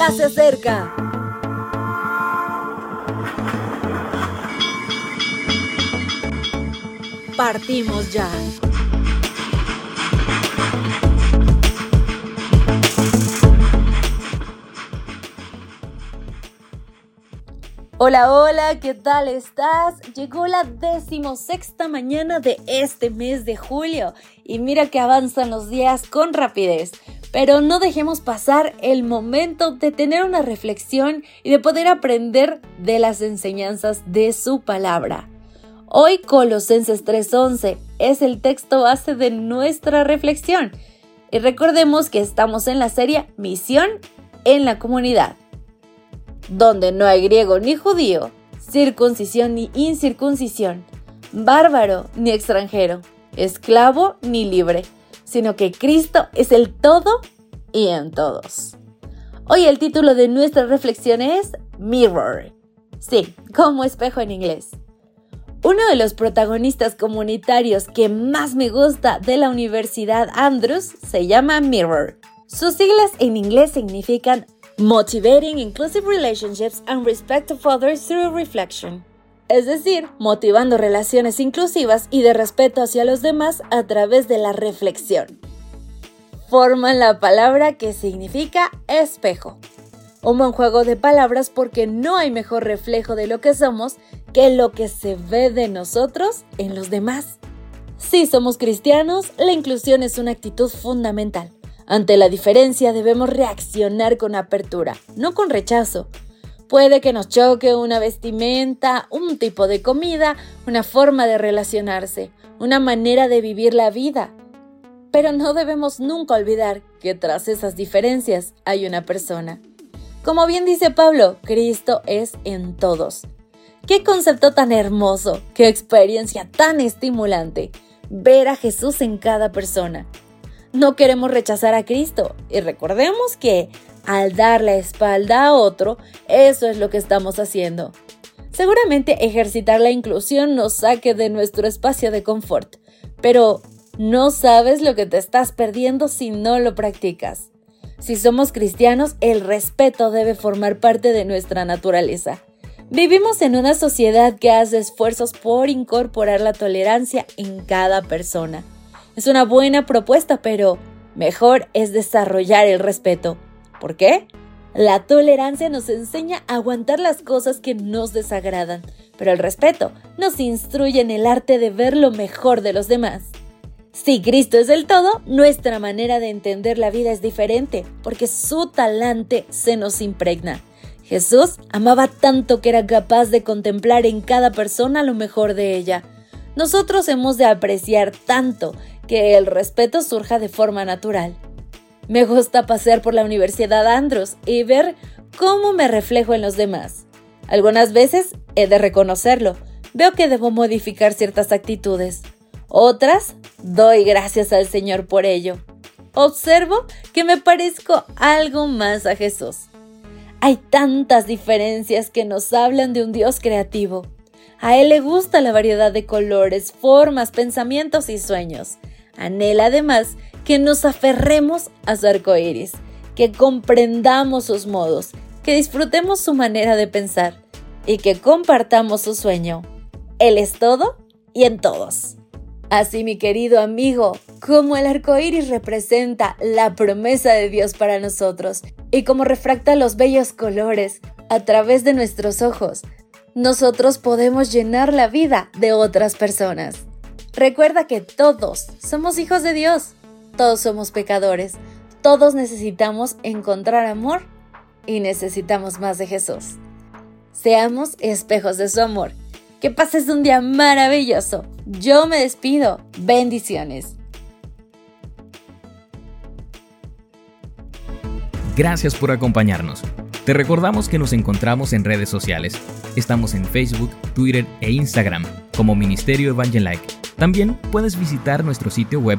ya se acerca. Partimos ya. Hola, hola, ¿qué tal estás? Llegó la decimosexta mañana de este mes de julio y mira que avanzan los días con rapidez. Pero no dejemos pasar el momento de tener una reflexión y de poder aprender de las enseñanzas de su palabra. Hoy Colosenses 3:11 es el texto base de nuestra reflexión y recordemos que estamos en la serie Misión en la comunidad donde no hay griego ni judío, circuncisión ni incircuncisión, bárbaro ni extranjero, esclavo ni libre, sino que Cristo es el todo y en todos. Hoy el título de nuestra reflexión es Mirror. Sí, como espejo en inglés. Uno de los protagonistas comunitarios que más me gusta de la Universidad Andrews se llama Mirror. Sus siglas en inglés significan Motivating Inclusive Relationships and Respect of Others Through Reflection. Es decir, motivando relaciones inclusivas y de respeto hacia los demás a través de la reflexión. Forman la palabra que significa espejo. Un buen juego de palabras porque no hay mejor reflejo de lo que somos que lo que se ve de nosotros en los demás. Si somos cristianos, la inclusión es una actitud fundamental. Ante la diferencia debemos reaccionar con apertura, no con rechazo. Puede que nos choque una vestimenta, un tipo de comida, una forma de relacionarse, una manera de vivir la vida. Pero no debemos nunca olvidar que tras esas diferencias hay una persona. Como bien dice Pablo, Cristo es en todos. Qué concepto tan hermoso, qué experiencia tan estimulante, ver a Jesús en cada persona. No queremos rechazar a Cristo y recordemos que al dar la espalda a otro, eso es lo que estamos haciendo. Seguramente ejercitar la inclusión nos saque de nuestro espacio de confort, pero no sabes lo que te estás perdiendo si no lo practicas. Si somos cristianos, el respeto debe formar parte de nuestra naturaleza. Vivimos en una sociedad que hace esfuerzos por incorporar la tolerancia en cada persona. Es una buena propuesta, pero mejor es desarrollar el respeto. ¿Por qué? La tolerancia nos enseña a aguantar las cosas que nos desagradan, pero el respeto nos instruye en el arte de ver lo mejor de los demás. Si Cristo es el todo, nuestra manera de entender la vida es diferente, porque su talante se nos impregna. Jesús amaba tanto que era capaz de contemplar en cada persona lo mejor de ella. Nosotros hemos de apreciar tanto que el respeto surja de forma natural. Me gusta pasear por la Universidad Andros y ver cómo me reflejo en los demás. Algunas veces he de reconocerlo, veo que debo modificar ciertas actitudes. Otras, doy gracias al Señor por ello. Observo que me parezco algo más a Jesús. Hay tantas diferencias que nos hablan de un Dios creativo. A Él le gusta la variedad de colores, formas, pensamientos y sueños. Anhela además que nos aferremos a su arco iris, que comprendamos sus modos, que disfrutemos su manera de pensar y que compartamos su sueño. Él es todo y en todos. Así, mi querido amigo, como el arco iris representa la promesa de Dios para nosotros y como refracta los bellos colores a través de nuestros ojos, nosotros podemos llenar la vida de otras personas. Recuerda que todos somos hijos de Dios, todos somos pecadores, todos necesitamos encontrar amor y necesitamos más de Jesús. Seamos espejos de su amor. Que pases un día maravilloso. Yo me despido. Bendiciones. Gracias por acompañarnos. Te recordamos que nos encontramos en redes sociales. Estamos en Facebook, Twitter e Instagram como Ministerio Evangelike también puedes visitar nuestro sitio web